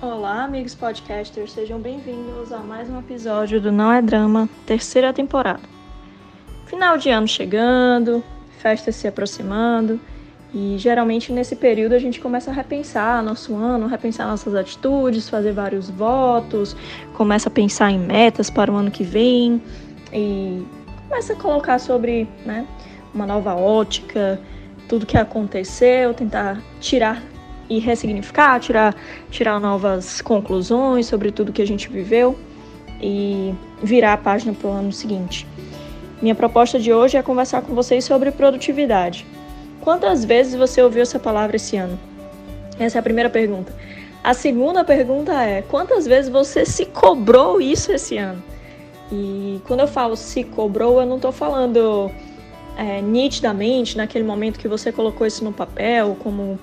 Olá, amigos podcasters, sejam bem-vindos a mais um episódio do Não é Drama, terceira temporada. Final de ano chegando, festas se aproximando, e geralmente nesse período a gente começa a repensar nosso ano, repensar nossas atitudes, fazer vários votos, começa a pensar em metas para o ano que vem e começa a colocar sobre né, uma nova ótica, tudo que aconteceu, tentar tirar e ressignificar, tirar, tirar novas conclusões sobre tudo que a gente viveu e virar a página para o ano seguinte. Minha proposta de hoje é conversar com vocês sobre produtividade. Quantas vezes você ouviu essa palavra esse ano? Essa é a primeira pergunta. A segunda pergunta é: quantas vezes você se cobrou isso esse ano? E quando eu falo se cobrou, eu não estou falando é, nitidamente naquele momento que você colocou isso no papel como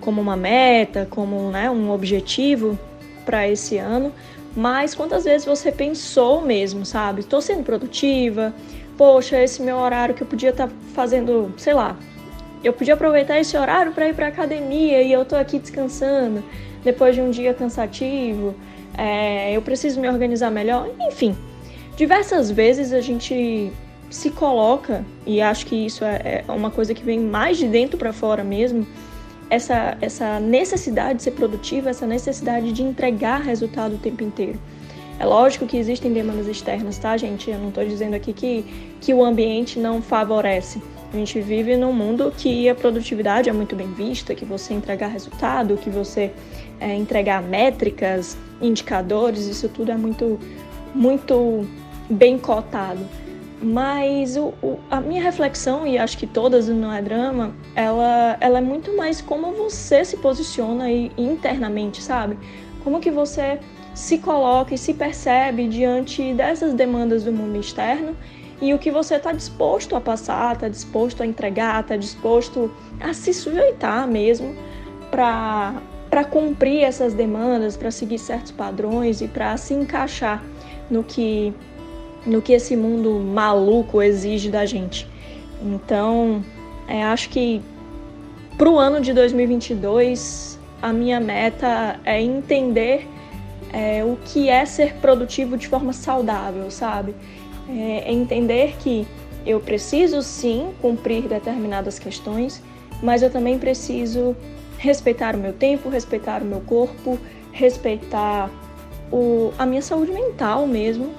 como uma meta, como né, um objetivo para esse ano, mas quantas vezes você pensou mesmo, sabe? Estou sendo produtiva, poxa, esse meu horário que eu podia estar tá fazendo, sei lá, eu podia aproveitar esse horário para ir para academia e eu estou aqui descansando depois de um dia cansativo, é, eu preciso me organizar melhor, enfim. Diversas vezes a gente se coloca, e acho que isso é, é uma coisa que vem mais de dentro para fora mesmo, essa, essa necessidade de ser produtiva, essa necessidade de entregar resultado o tempo inteiro. É lógico que existem demandas externas, tá, gente? Eu não estou dizendo aqui que, que o ambiente não favorece. A gente vive num mundo que a produtividade é muito bem vista, que você entregar resultado, que você é, entregar métricas, indicadores, isso tudo é muito, muito bem cotado. Mas o, o, a minha reflexão, e acho que todas não é drama, ela, ela é muito mais como você se posiciona aí, internamente, sabe? Como que você se coloca e se percebe diante dessas demandas do mundo externo e o que você está disposto a passar, está disposto a entregar, está disposto a se sujeitar mesmo para cumprir essas demandas, para seguir certos padrões e para se encaixar no que no que esse mundo maluco exige da gente. Então, é, acho que para o ano de 2022, a minha meta é entender é, o que é ser produtivo de forma saudável, sabe? É, é entender que eu preciso sim cumprir determinadas questões, mas eu também preciso respeitar o meu tempo, respeitar o meu corpo, respeitar o, a minha saúde mental mesmo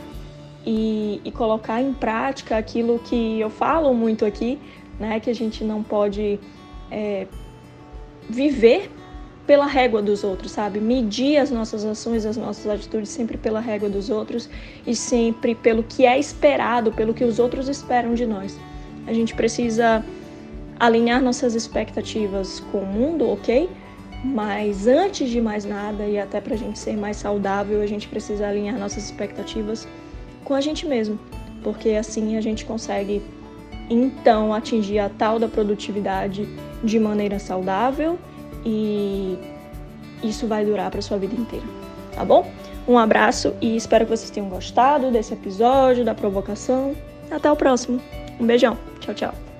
e, e colocar em prática aquilo que eu falo muito aqui, né, que a gente não pode é, viver pela régua dos outros, sabe? Medir as nossas ações, as nossas atitudes sempre pela régua dos outros e sempre pelo que é esperado, pelo que os outros esperam de nós. A gente precisa alinhar nossas expectativas com o mundo, ok? Mas antes de mais nada, e até para a gente ser mais saudável, a gente precisa alinhar nossas expectativas com a gente mesmo, porque assim a gente consegue então atingir a tal da produtividade de maneira saudável e isso vai durar para sua vida inteira, tá bom? Um abraço e espero que vocês tenham gostado desse episódio, da provocação. Até o próximo. Um beijão. Tchau, tchau.